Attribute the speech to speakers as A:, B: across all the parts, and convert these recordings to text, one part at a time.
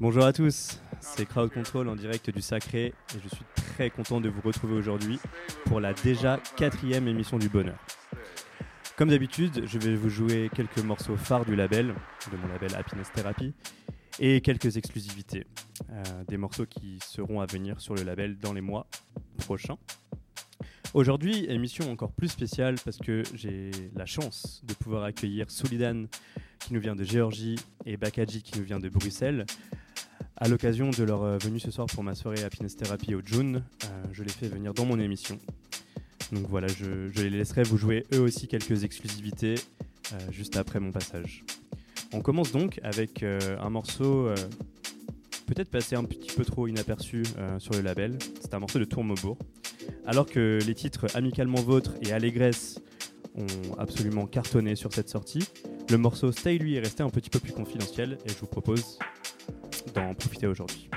A: Bonjour à tous, c'est Crowd Control en direct du Sacré et je suis très content de vous retrouver aujourd'hui pour la déjà quatrième émission du bonheur. Comme d'habitude, je vais vous jouer quelques morceaux phares du label, de mon label Happiness Therapy, et quelques exclusivités, euh, des morceaux qui seront à venir sur le label dans les mois prochains. Aujourd'hui, émission encore plus spéciale parce que j'ai la chance de pouvoir accueillir Solidan qui nous vient de Géorgie et Bakaji qui nous vient de Bruxelles à l'occasion de leur euh, venue ce soir pour ma soirée Happiness Therapy au June, euh, je les fais venir dans mon émission. Donc voilà, je, les laisserai vous jouer eux aussi quelques exclusivités euh, juste après mon passage. On commence donc avec un morceau peut-être passé un petit peu trop inaperçu sur le label. C'est un morceau de Tourmaubourg. Alors que les titres Amicalement Vôtre et Allégresse ont absolument cartonné sur cette sortie, le morceau Stay lui est resté un petit peu plus confidentiel et je vous propose d'en profiter aujourd'hui.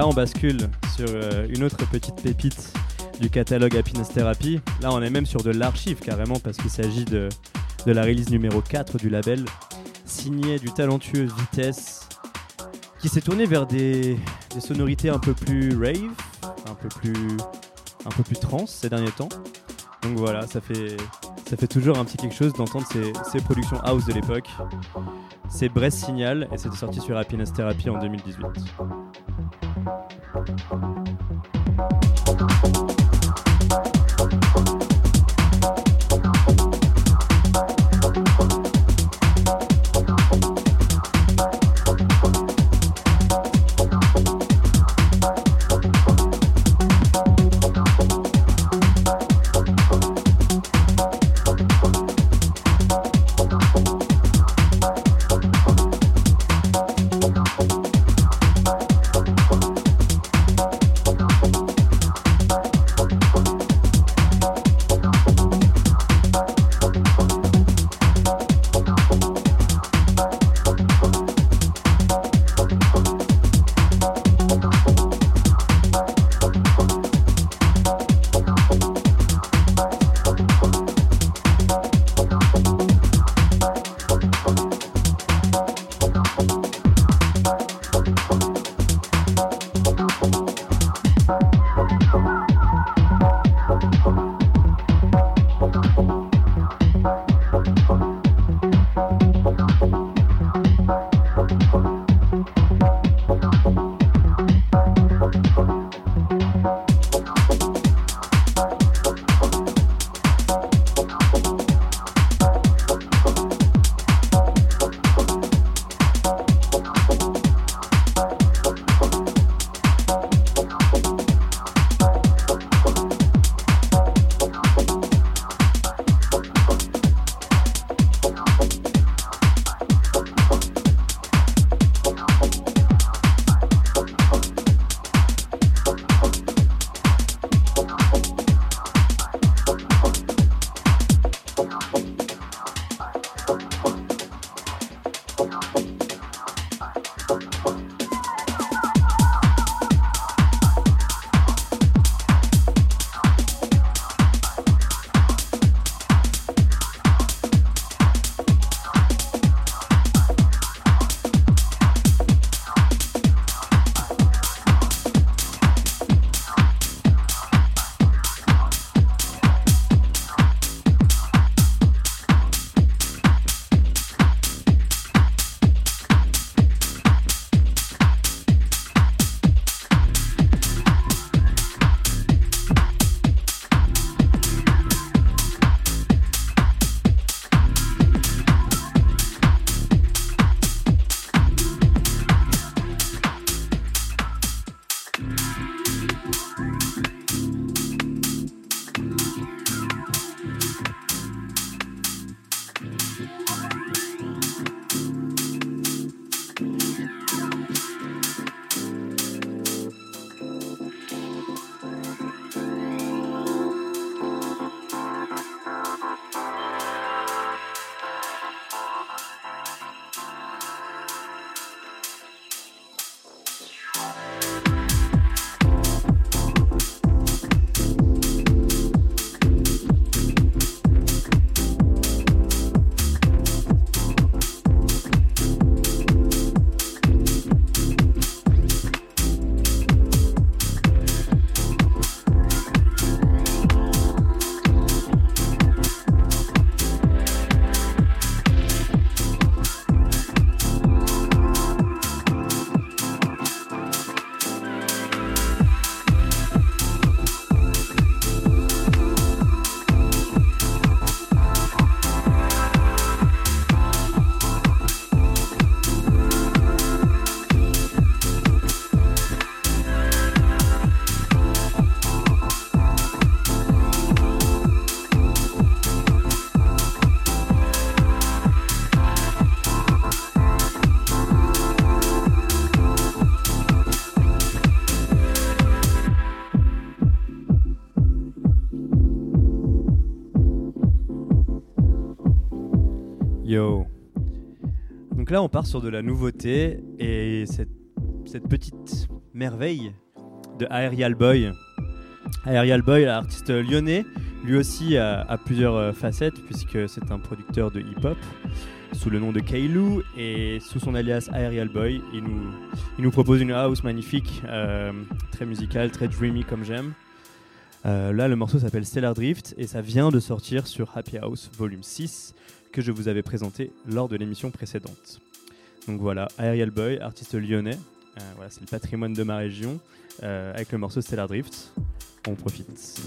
A: Là, on bascule sur euh, une autre petite pépite du catalogue Happiness Therapy. Là, on est même sur de l'archive carrément parce qu'il s'agit de, la release numéro 4 du label, signé du talentueux Vitesse, qui s'est tourné vers des, des sonorités un peu plus rave, un peu plus, un peu plus trans ces derniers temps. Donc voilà, ça fait, ça fait toujours un petit quelque chose d'entendre ces, ces productions house de l'époque. C'est Brest Signal et c'était sorti sur Happiness Therapy en 2018. Là, on part sur de la nouveauté et cette, petite Merveille de Aerial Boy. Aerial Boy, artiste lyonnais, lui aussi a, plusieurs euh, facettes puisque c'est un producteur de hip-hop sous le nom de Kailou et sous son alias Aerial Boy, il nous, il nous propose une house magnifique, euh, très musicale, très dreamy comme j'aime. Euh, là, le morceau s'appelle Stellar Drift et ça vient de sortir sur Happy House Volume 6 je vous avais présenté lors de l'émission précédente. Donc voilà, Aerial Boy, artiste lyonnais. Euh, voilà, c'est le patrimoine de ma région avec le morceau Stellar Drift. On profite.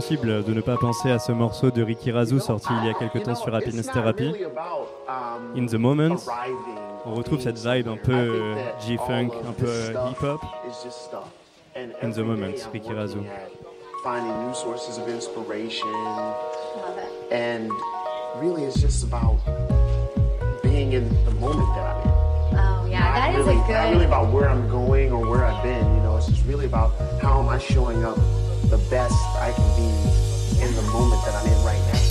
A: Impossible de ne pas penser à ce morceau de Ricky Razou sorti il y a quelque temps sur Happiness Therapy. In the Moment, on retrouve cette vibe un peu G-Funk, un peu hip-hop. In the Moment, Ricky Razou. Finding new sources of inspiration. And really, it's just about being in the moment that I'm in. Oh, yeah, that is a good. Not really about where I'm going or where I've been, you know, it's just really about how am I showing up the best I can be in the moment that I'm in right now.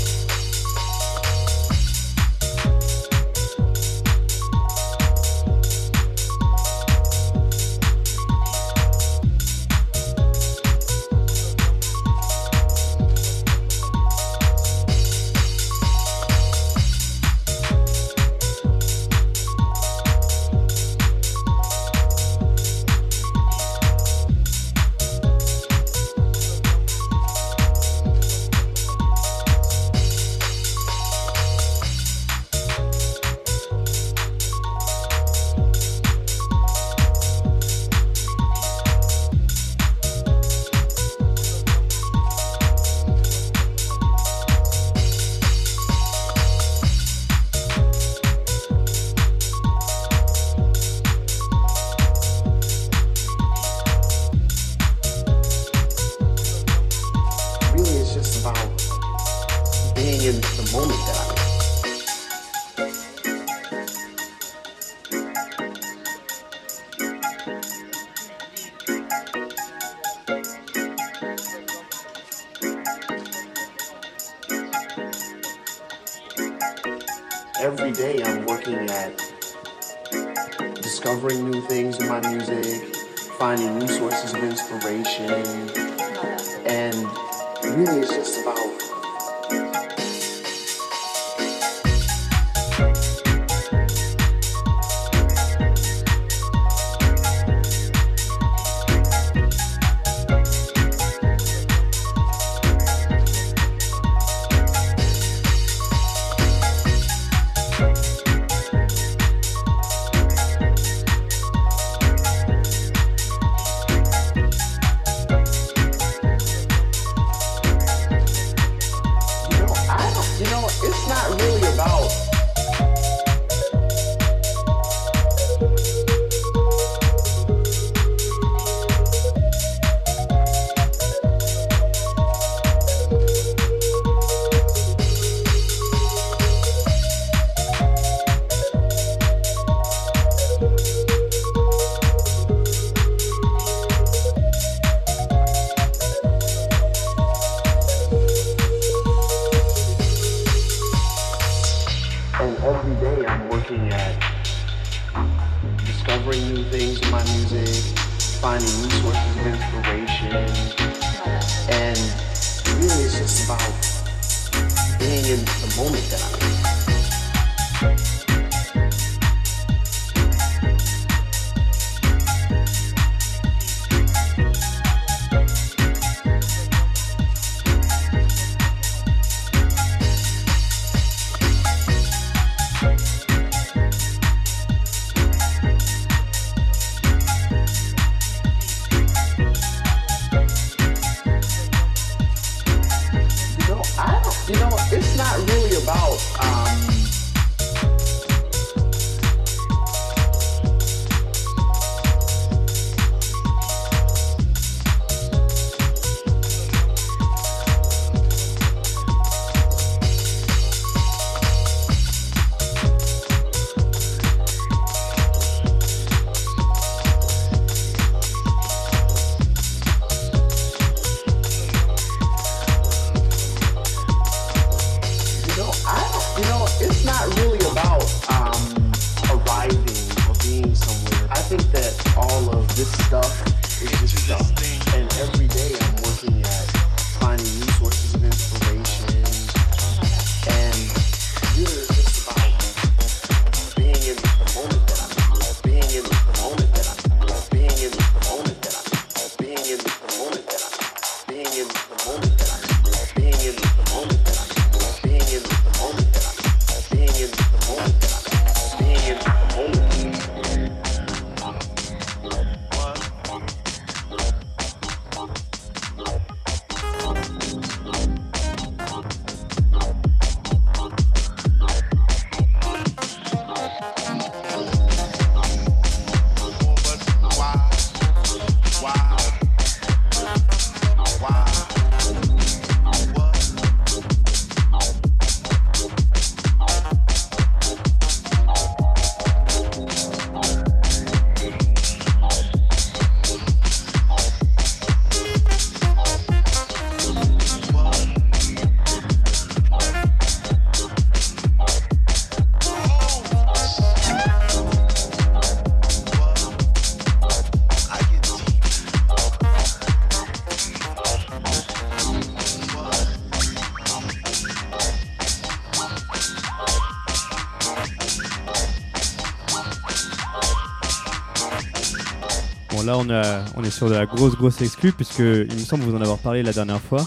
A: Là, on, est sur de la grosse, grosse exclue, puisque il me semble vous en avoir parlé la dernière fois.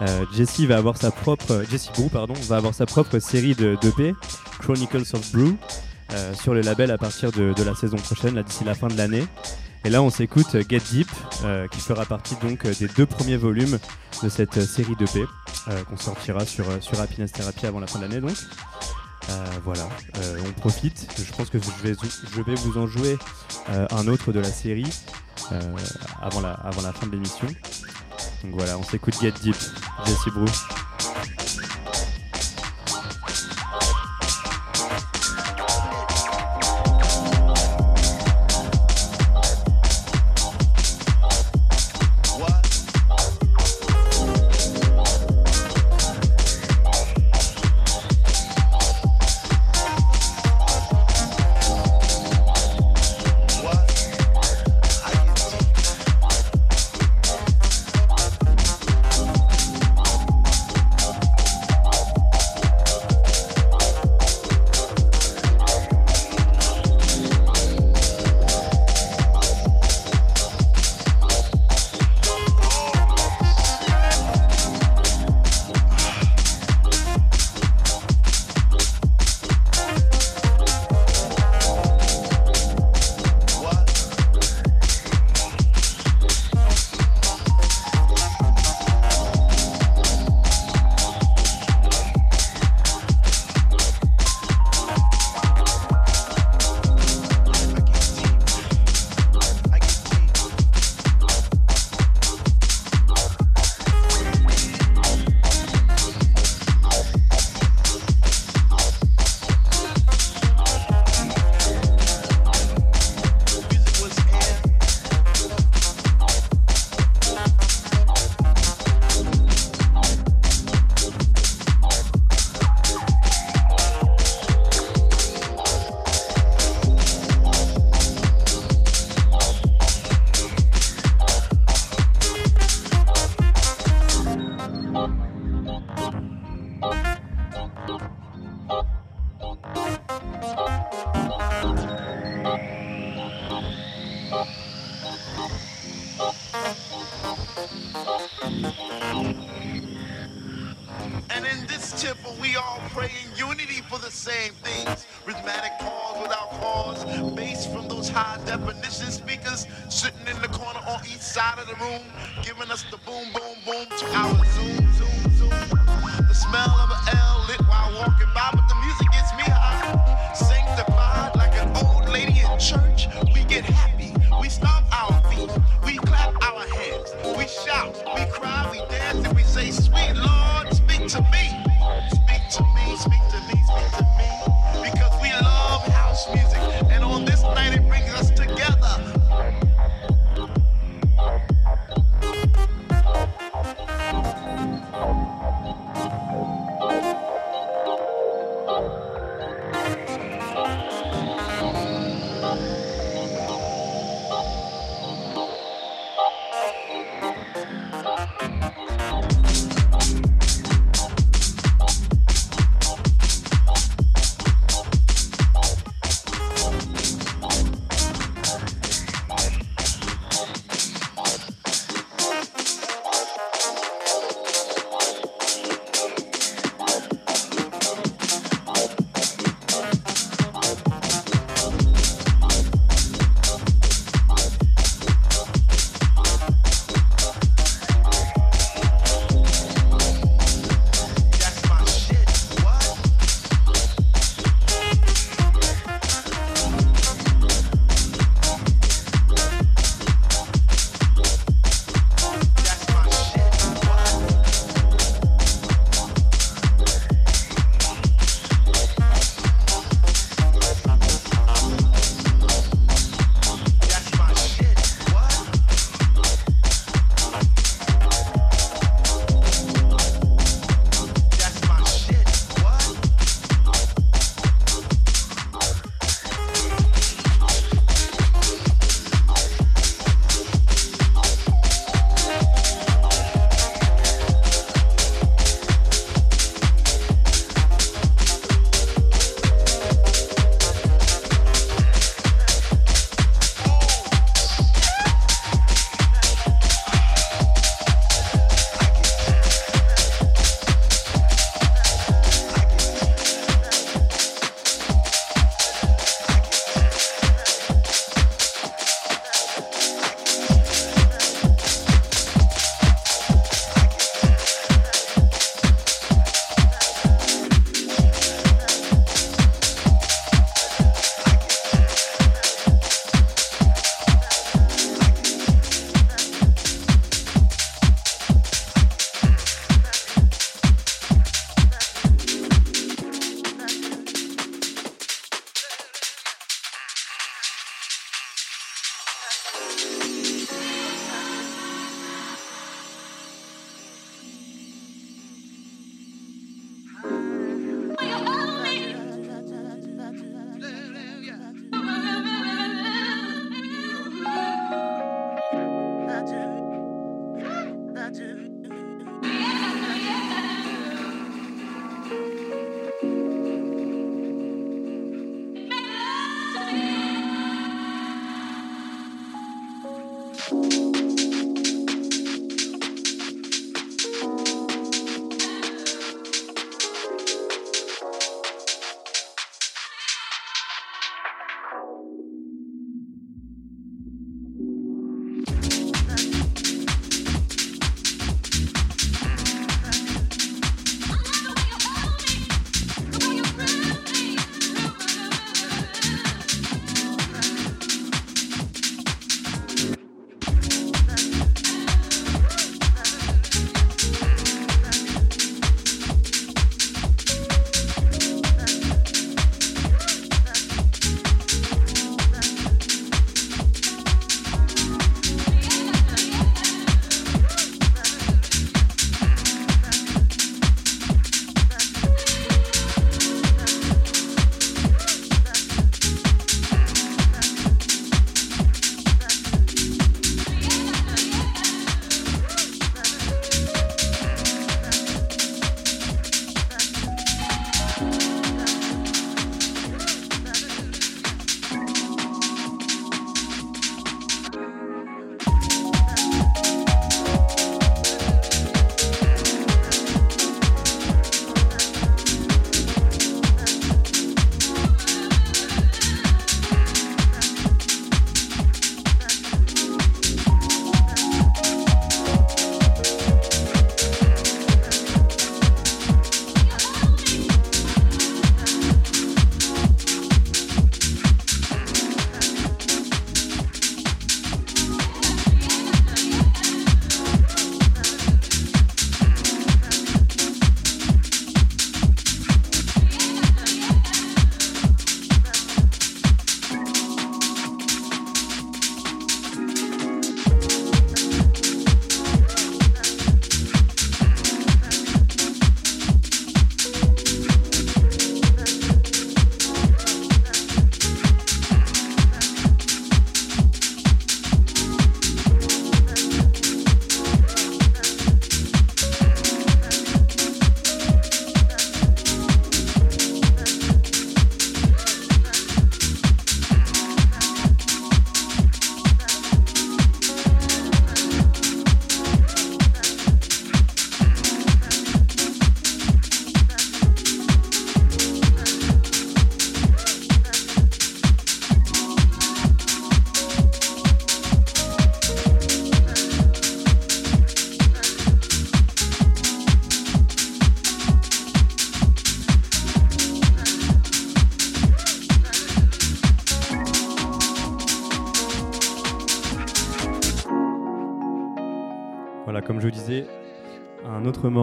A: Euh, Jesse va avoir sa propre, Brew, pardon, va avoir sa propre série de d'EP, Chronicles of Brew, euh, sur le label à partir de, la saison prochaine, d'ici la fin de l'année. Et là, on s'écoute Get Deep, euh, qui fera partie donc des deux premiers volumes de cette série d'EP, qu'on sortira sur, sur Happiness Therapy avant la fin de l'année donc. voilà, on profite. Je pense que je vais, je vais vous en jouer euh, un autre de la série euh, avant, la, avant la fin de l'émission. Donc voilà, on s'écoute Get Deep, Jesse Brew.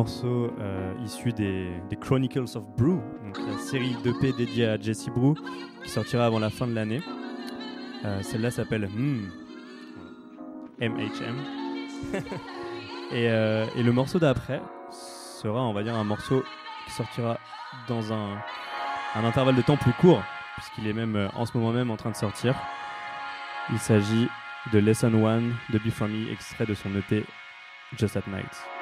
A: Un autre morceau euh, issu des, Chronicles of Brew, donc la série d'EP dédiée à Jesse Brew, qui sortira avant la fin de l'année. Euh, Celle-là s'appelle MHM. et, le morceau d'après sera, on va dire, un morceau qui sortira dans un, intervalle de temps plus court, puisqu'il est même euh, en ce moment même en train de sortir. Il s'agit de Lesson 1 de Be From Me, extrait de son EP Just at Night.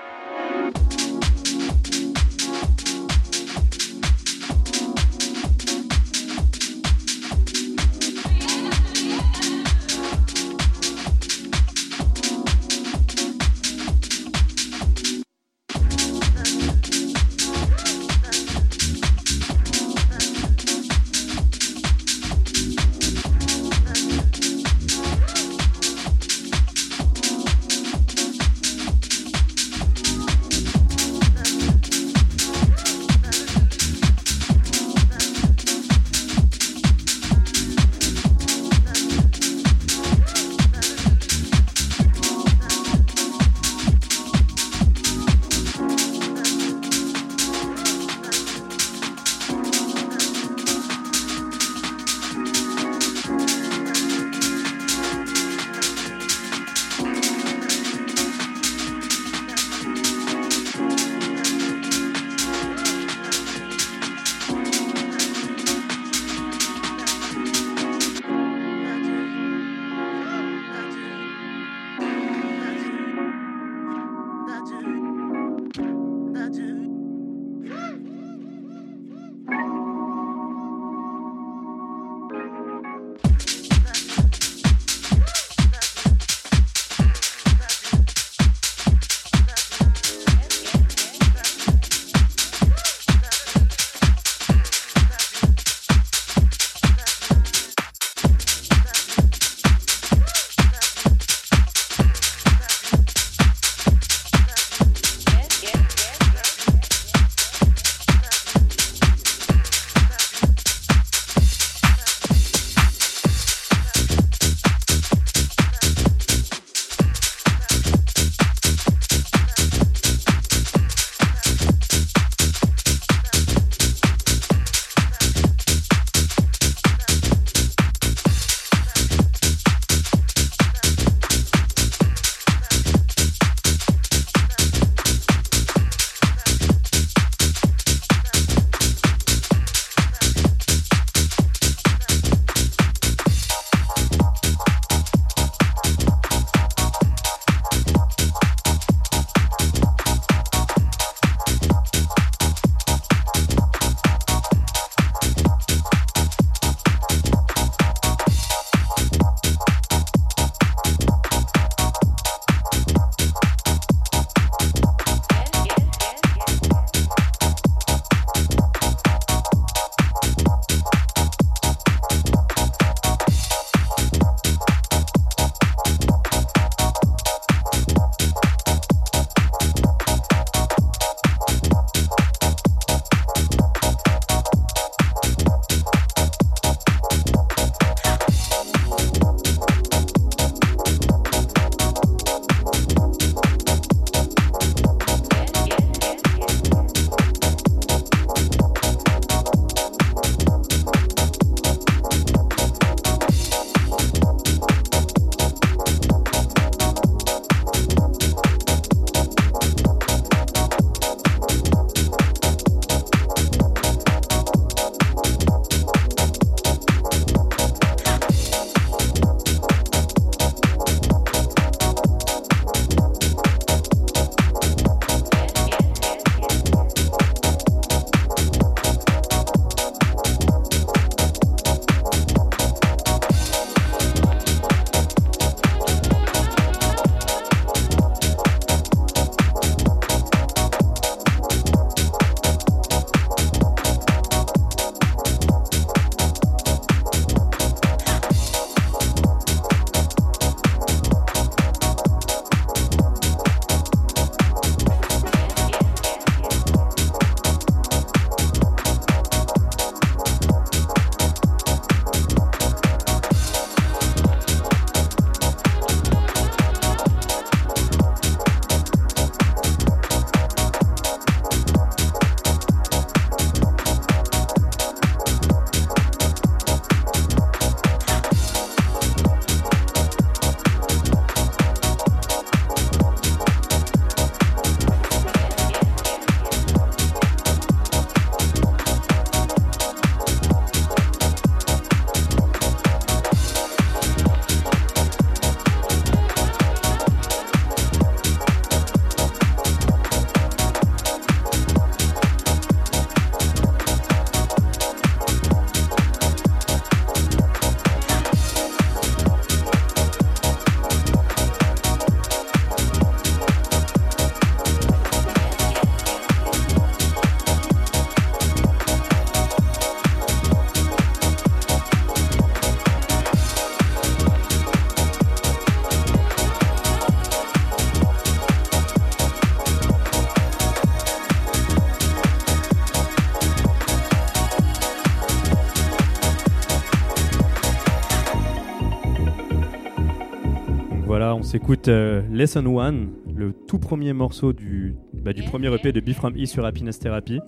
A: On s'écoute euh, Lesson One, le tout premier morceau du, bah, du premier EP de Be From E sur Happiness Therapy.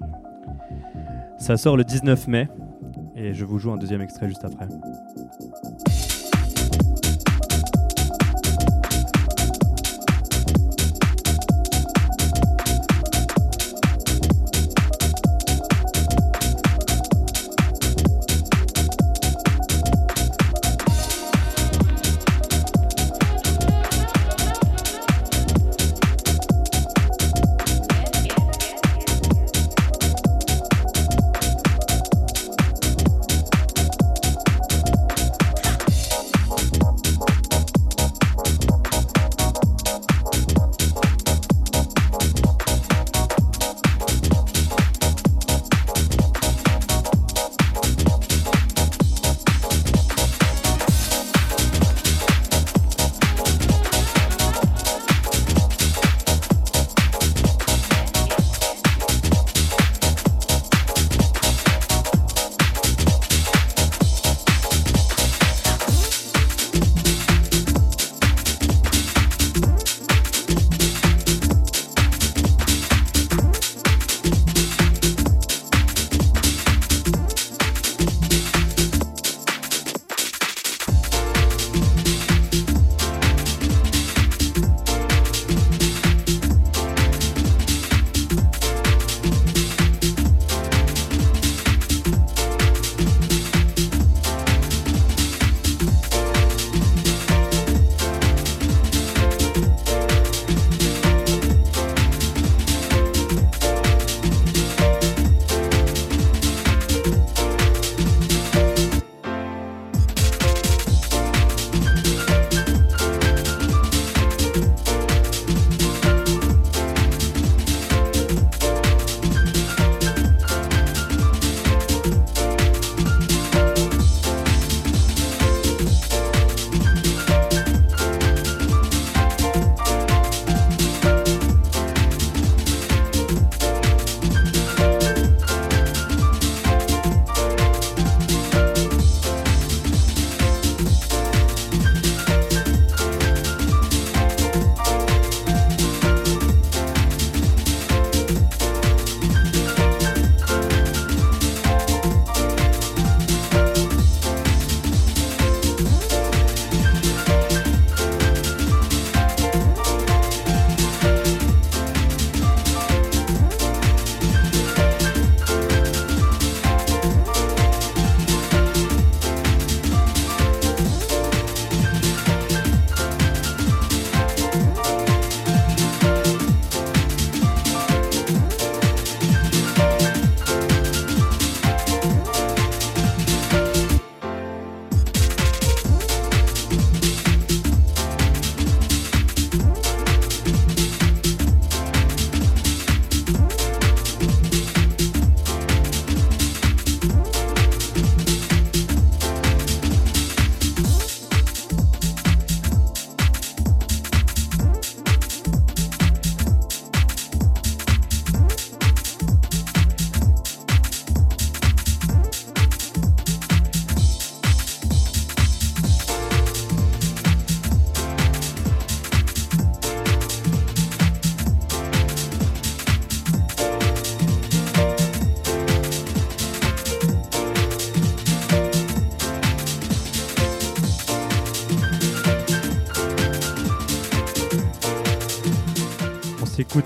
A: Ça sort le 19 mai et je vous joue un deuxième extrait juste après.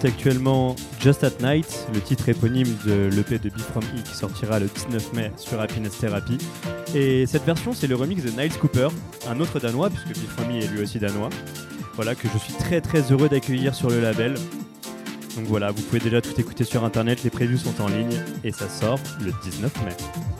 A: Actuellement Just at Night, le titre éponyme de l'EP de From E qui sortira le 19 mai sur Happiness Therapy. Et cette version, c'est le remix de Niles Cooper, un autre danois, puisque From E est lui aussi danois. Voilà, que je suis très très heureux d'accueillir sur le label. Donc voilà, vous pouvez déjà tout écouter sur internet, les previews sont en ligne et ça sort le 19 mai.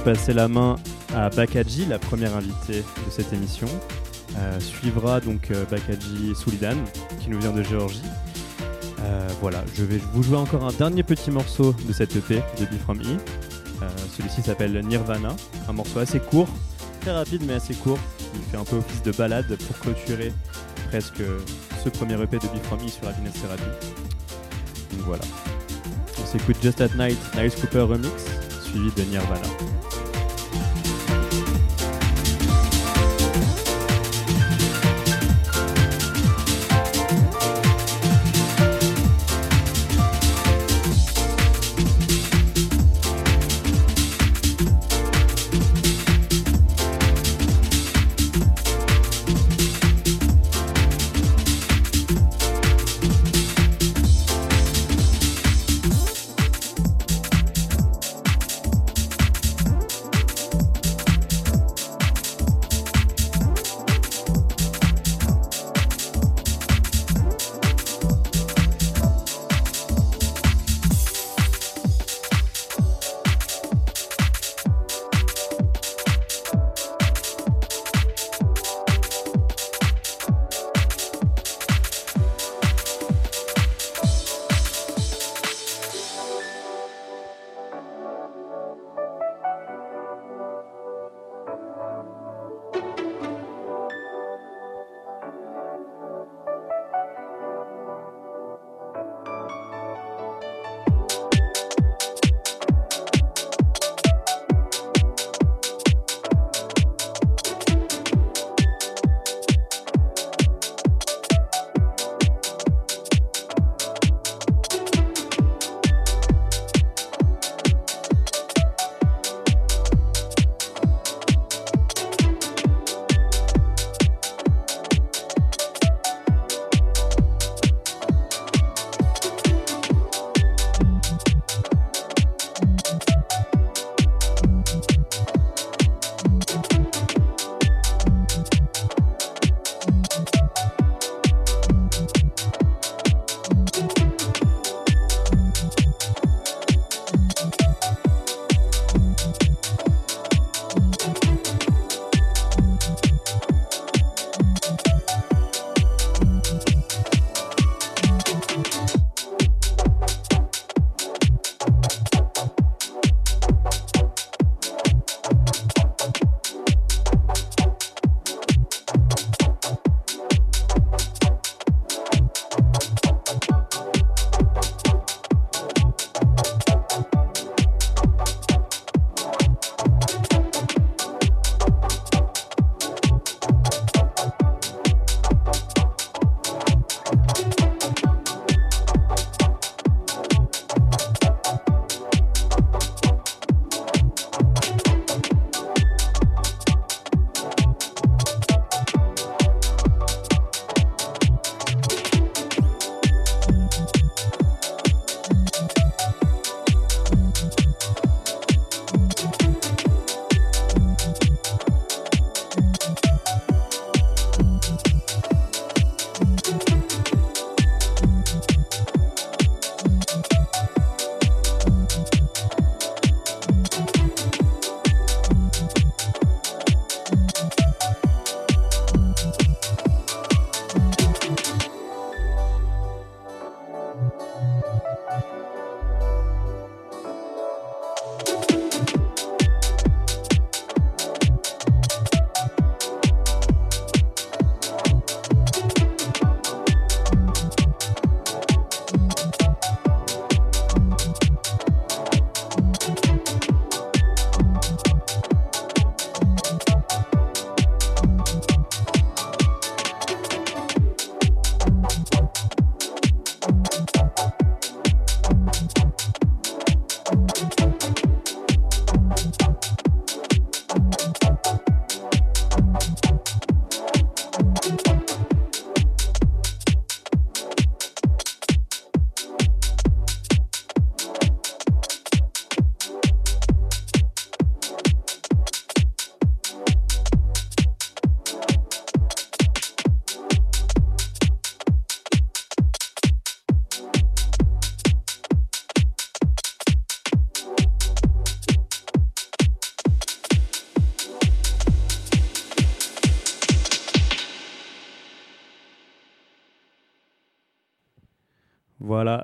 A: Passer la main à Bakaji, la première invitée de cette émission. Euh, suivra donc euh, Bakaji Soulidan qui nous vient de Géorgie. Euh, voilà, je vais vous jouer encore un dernier petit morceau de cette EP de Be From E. Celui-ci s'appelle Nirvana, un morceau assez court, très rapide mais assez court. Il fait un peu office de balade pour clôturer presque ce premier EP de Be From E sur Happiness Therapy. Donc voilà. On s'écoute Just at Night, Nice Cooper Remix, suivi de Nirvana.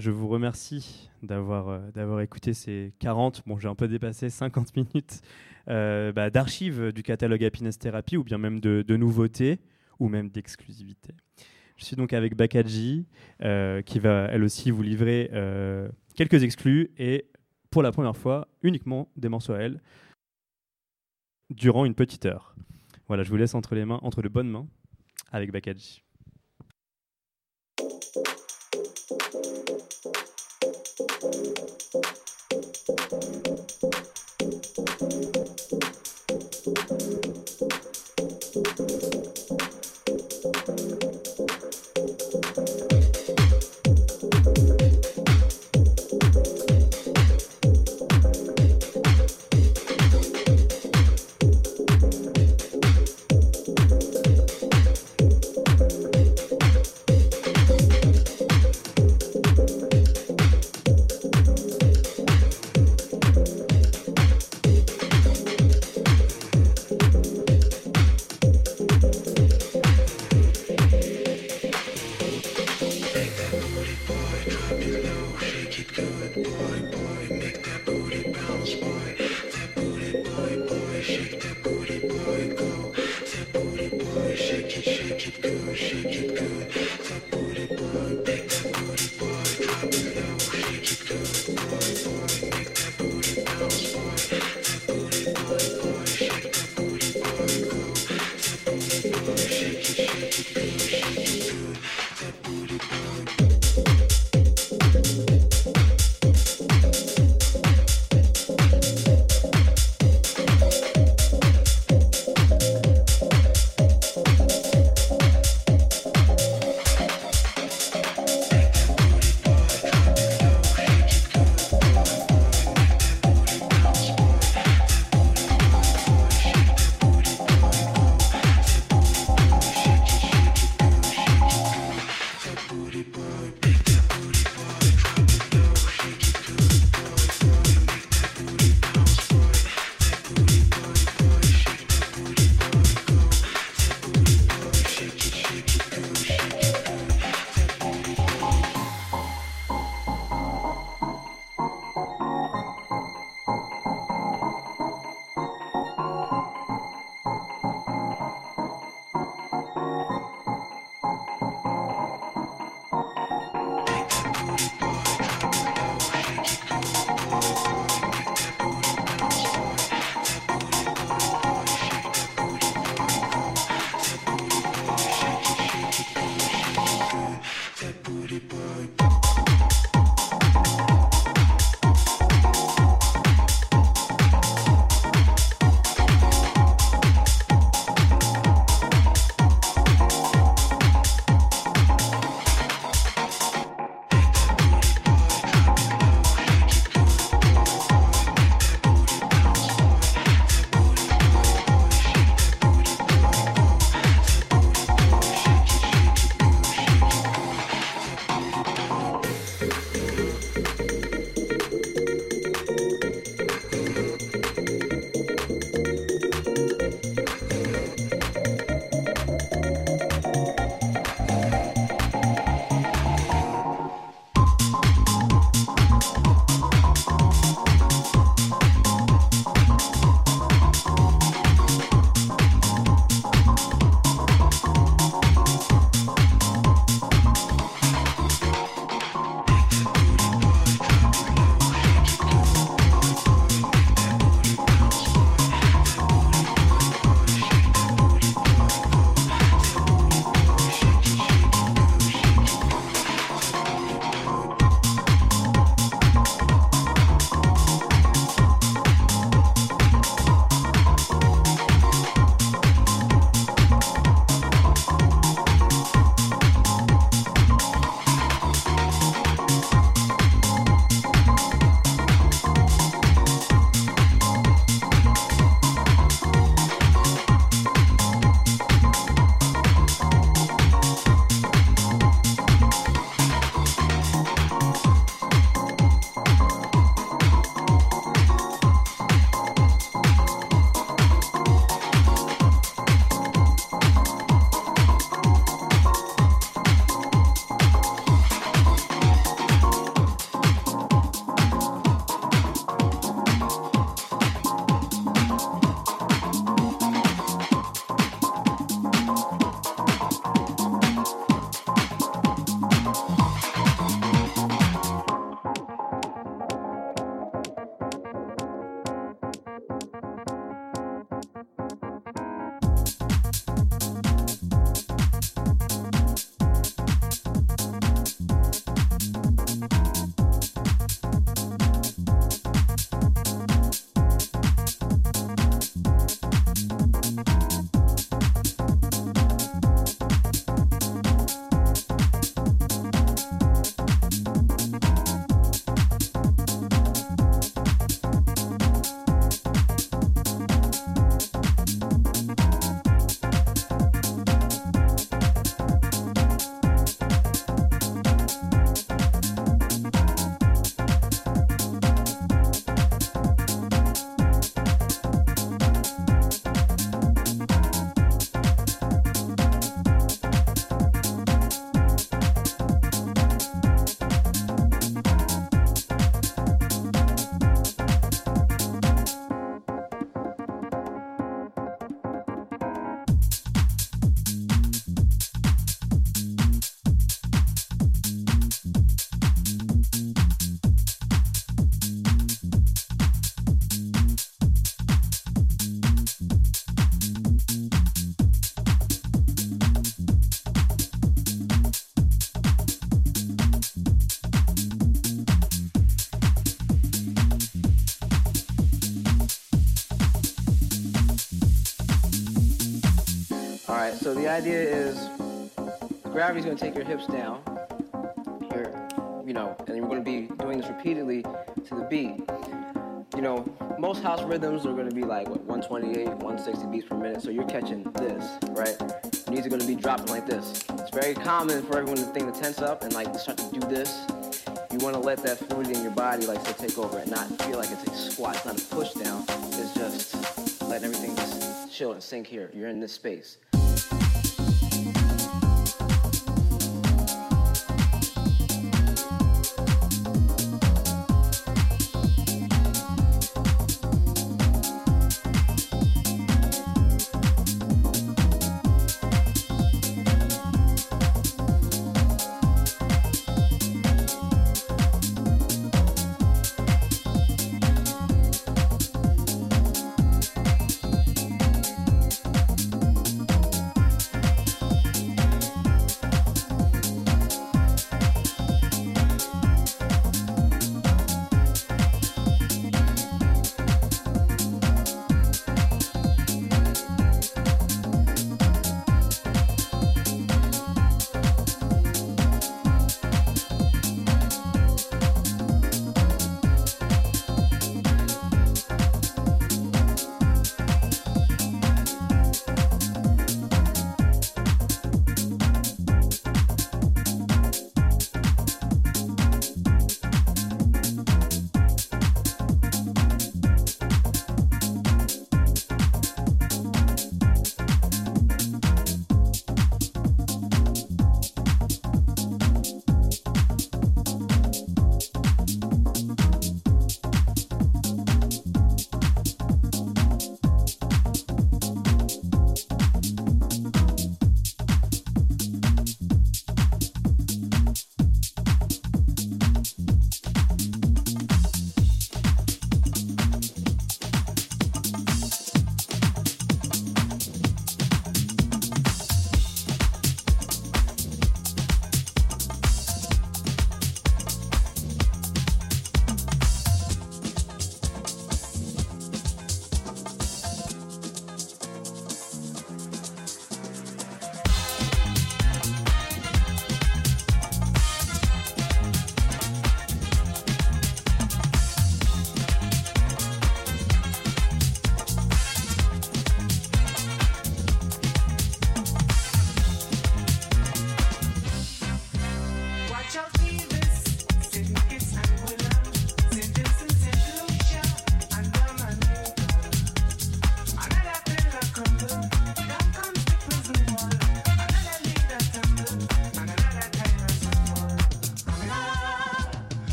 A: Je vous remercie d'avoir euh, écouté ces 40, bon j'ai un peu dépassé 50 minutes euh, bah, d'archives du catalogue Happiness Therapy ou bien même de, nouveautés ou même d'exclusivité. Je suis donc avec Bakaji euh, qui va elle aussi vous livrer quelques exclus et pour la première fois uniquement des morceaux à elle durant une petite heure. Voilà, je vous laisse entre les mains, entre de bonnes mains avec Bakaji.
B: So the idea is gravity's gonna take your hips down here, you know, and you're gonna be doing this repeatedly to the beat. You know, most house rhythms are gonna be like what 128, 160 beats per minute, so you're catching this, right? Your knees are gonna be dropping like this. It's very common for everyone to think to tense up and like start to do this. You wanna let that fluidity in your body like to take over and not feel like it's a squat, it's not a push down, it's just letting everything just chill and sink here. You're in this space.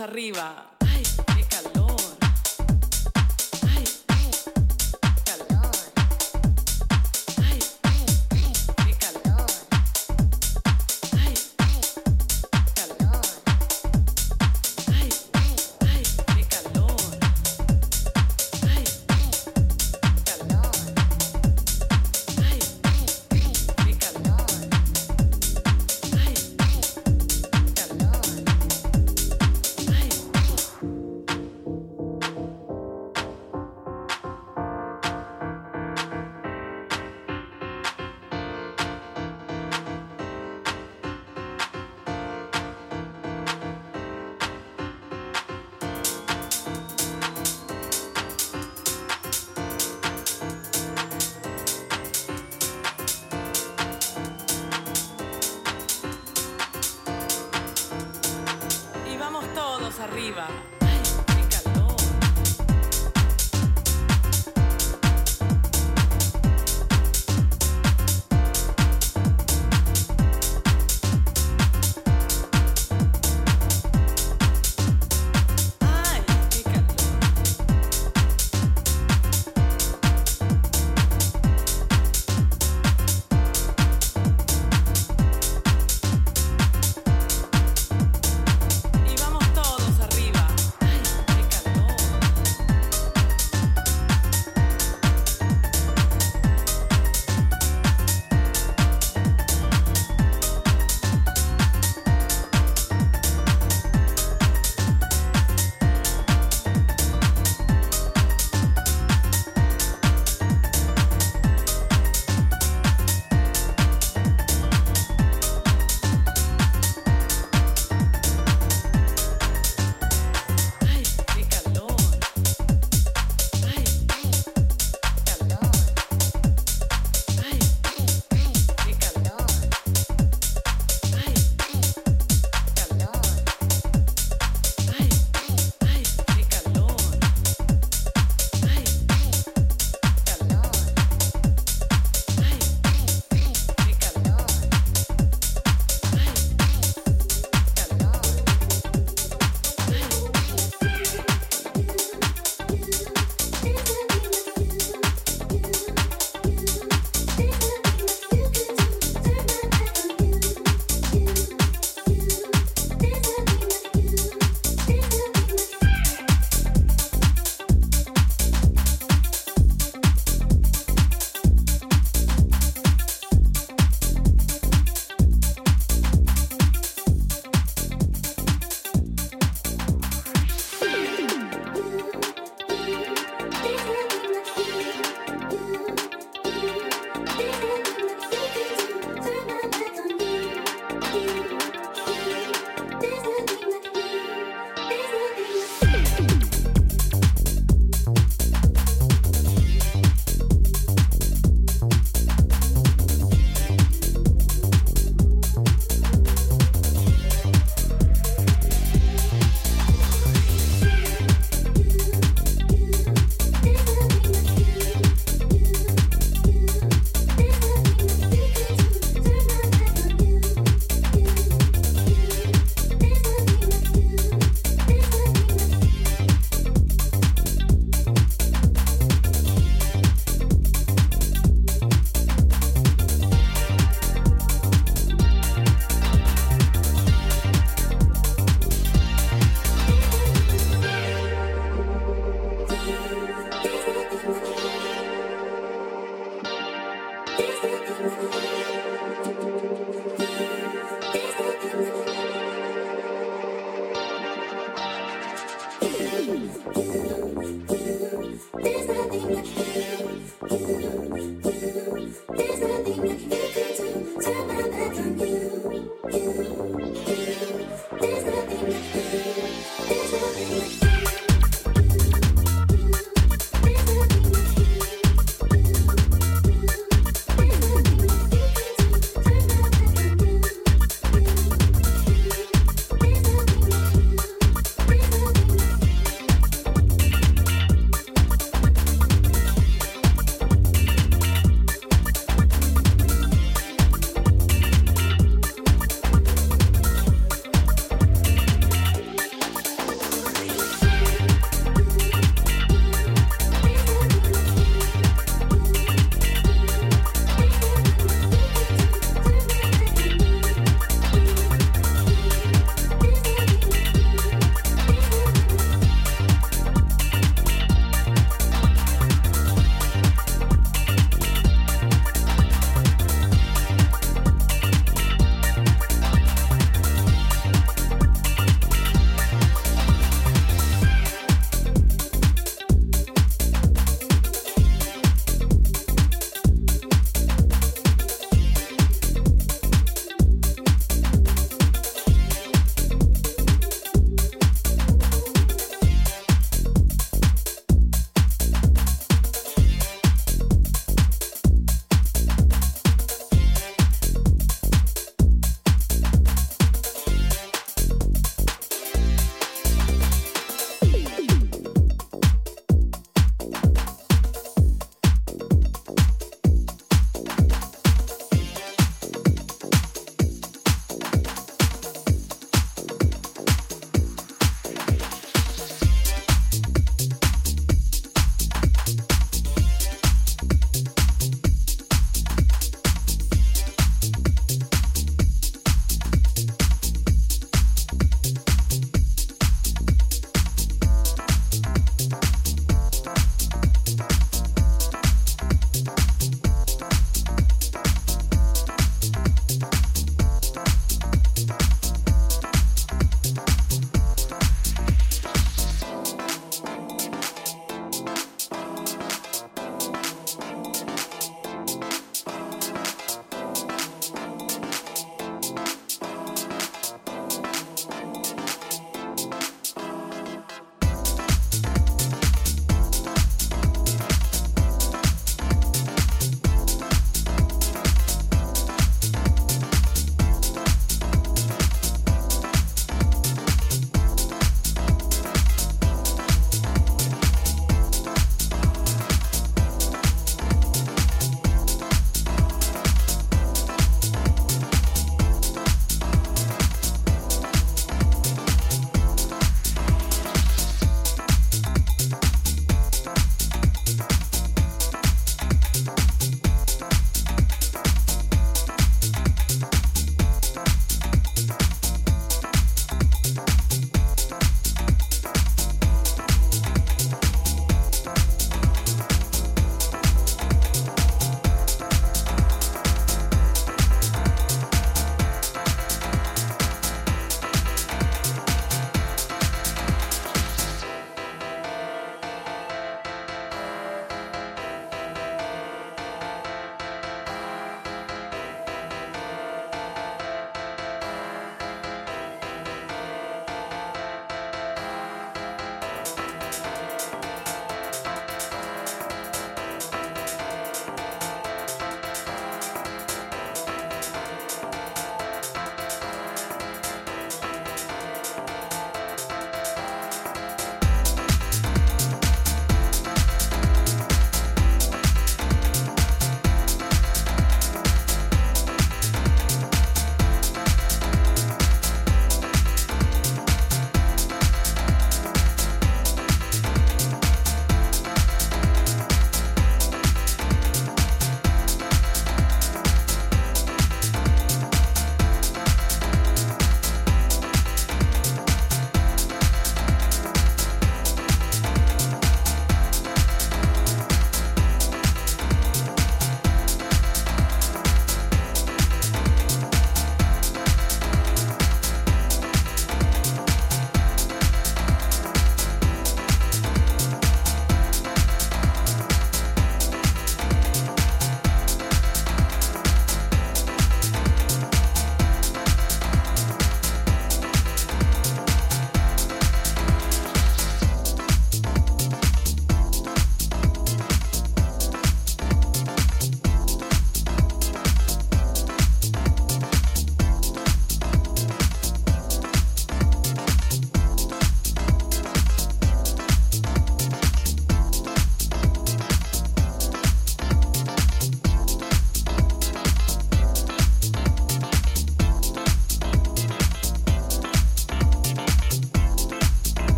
C: Arriba.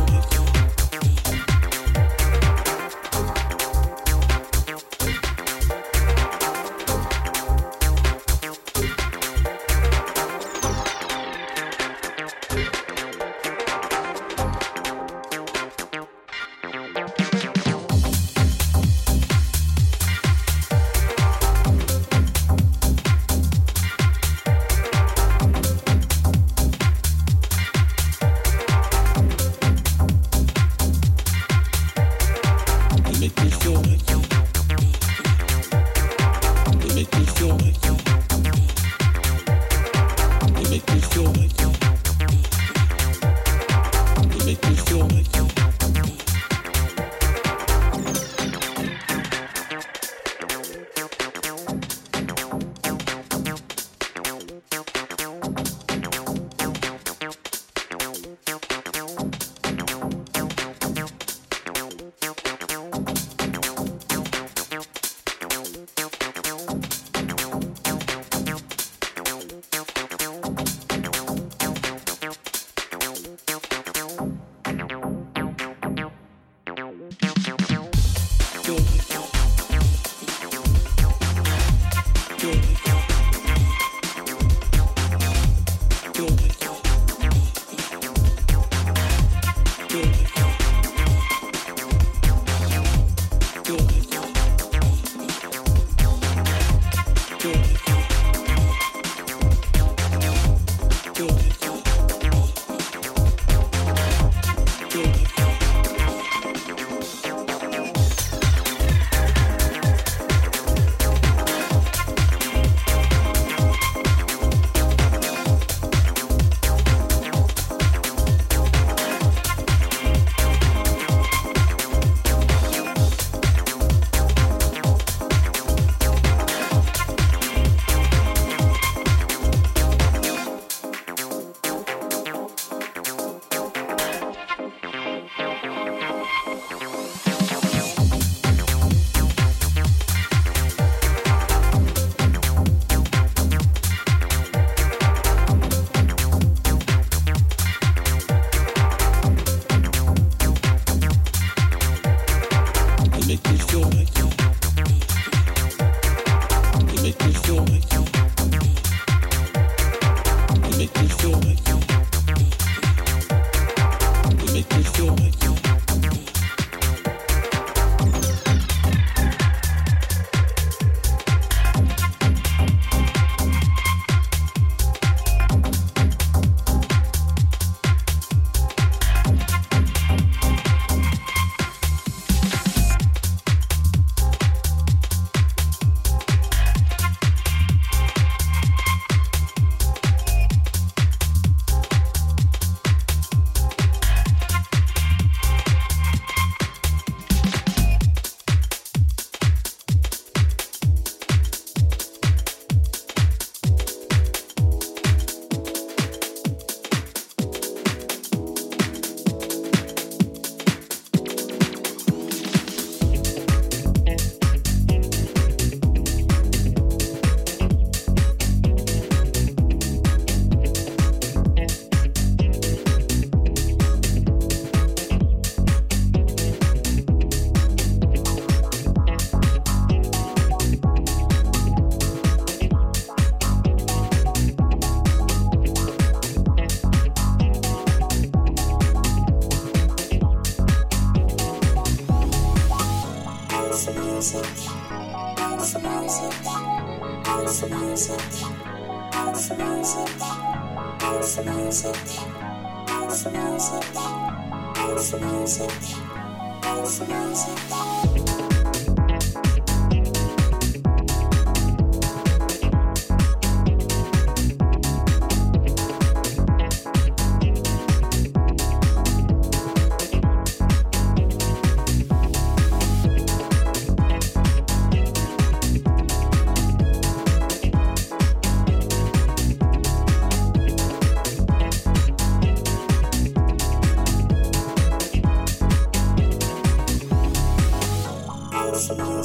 C: good.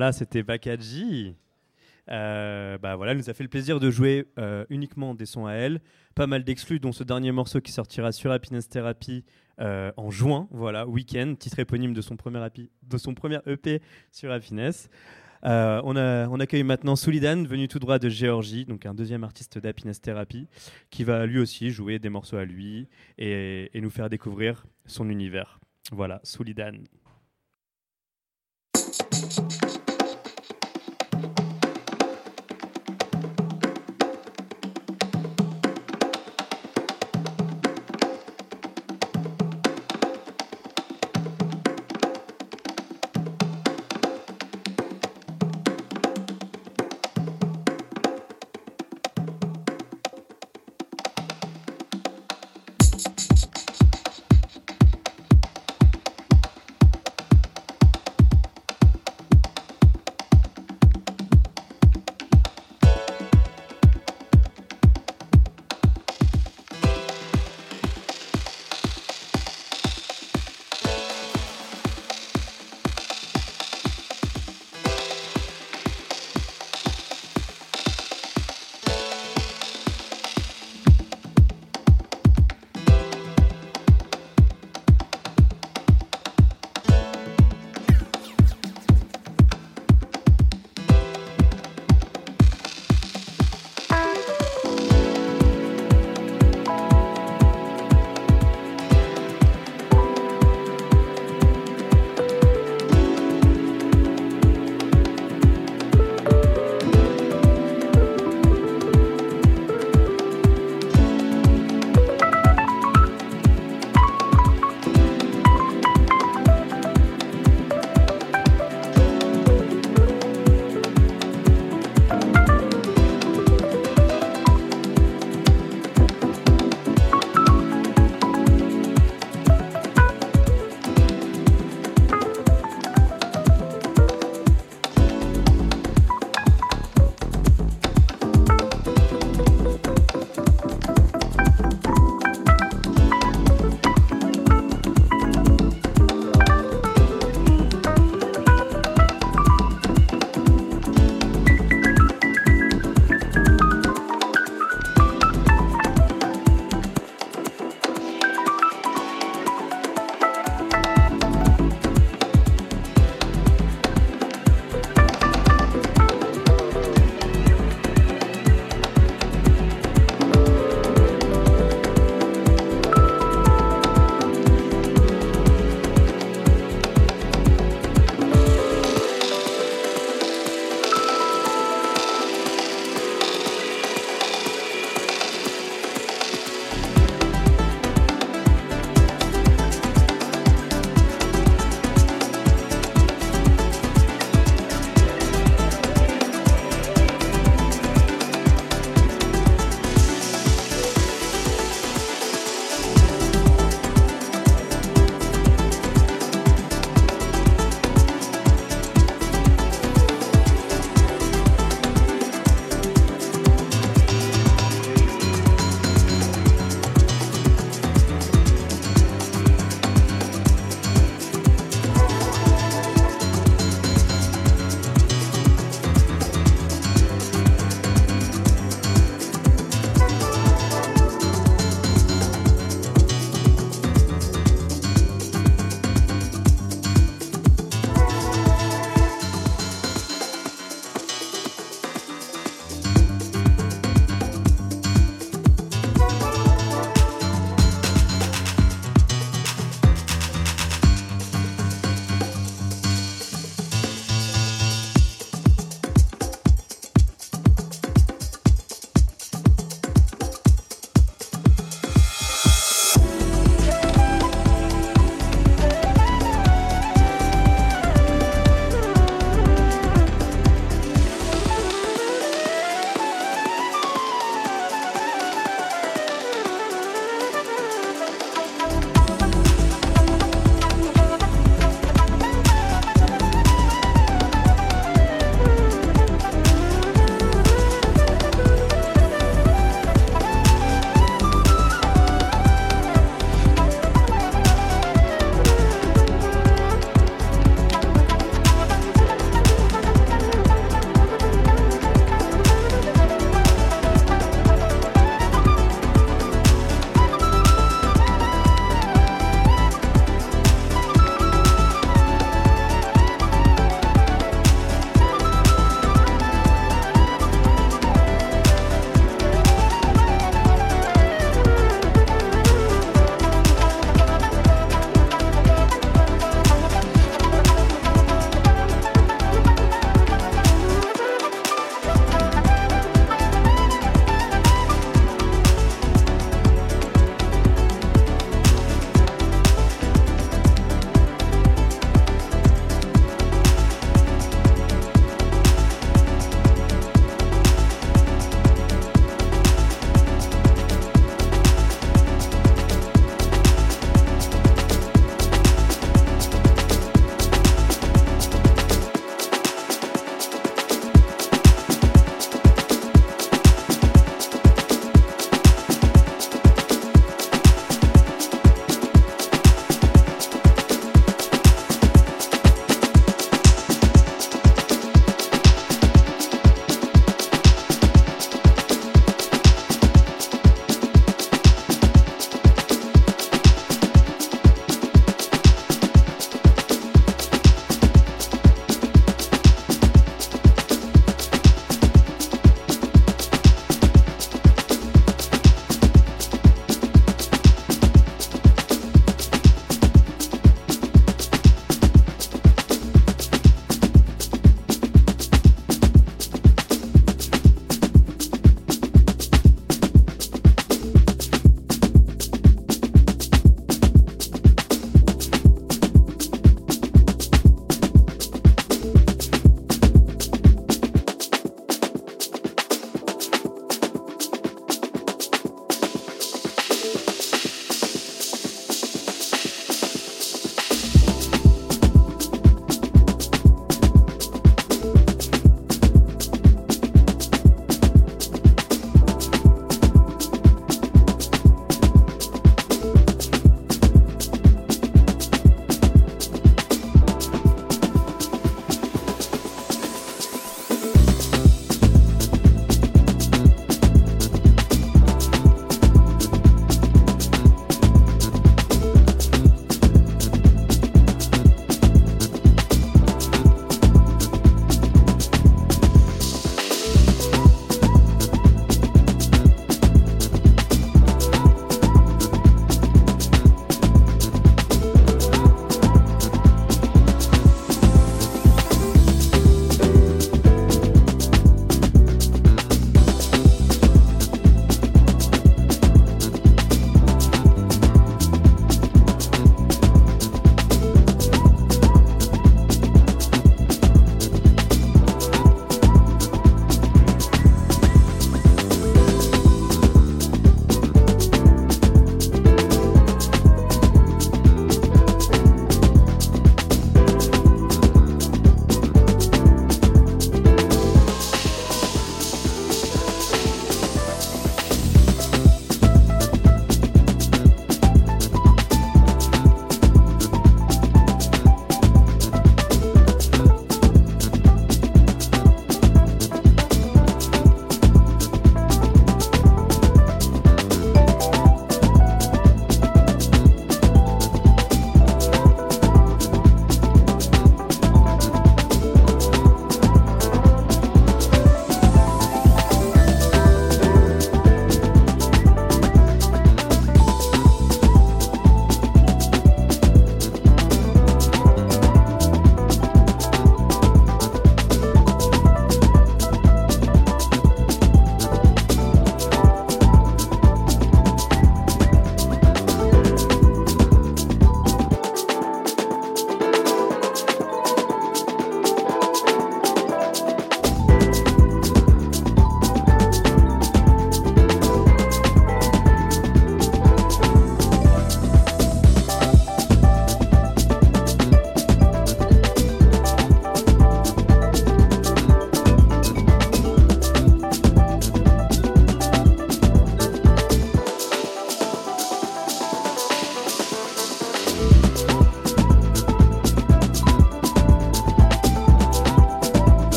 A: Voilà, c'était Bakaji. Euh, bah voilà, elle nous a fait le plaisir de jouer euh, uniquement des sons à elle. Pas mal d'exclus, dont ce dernier morceau qui sortira sur Happiness Therapy euh, en juin. Voilà, Weekend, titre éponyme de son premier, happy- de son premier EP sur Happiness. On accueille maintenant Soulidan, venu tout droit de Géorgie, donc un deuxième artiste d'Happiness Therapy, qui va lui aussi jouer des morceaux à lui et, et nous faire découvrir son univers. Voilà, Soulidan.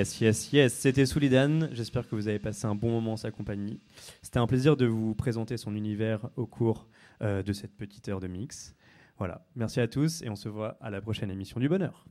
A: Yes, yes, yes. C'était Soulidan. J'espère que vous avez passé un bon moment en sa compagnie. C'était un plaisir de vous présenter son univers au cours euh, de cette petite heure de mix. Voilà. Merci à tous et on se voit à la prochaine émission du bonheur.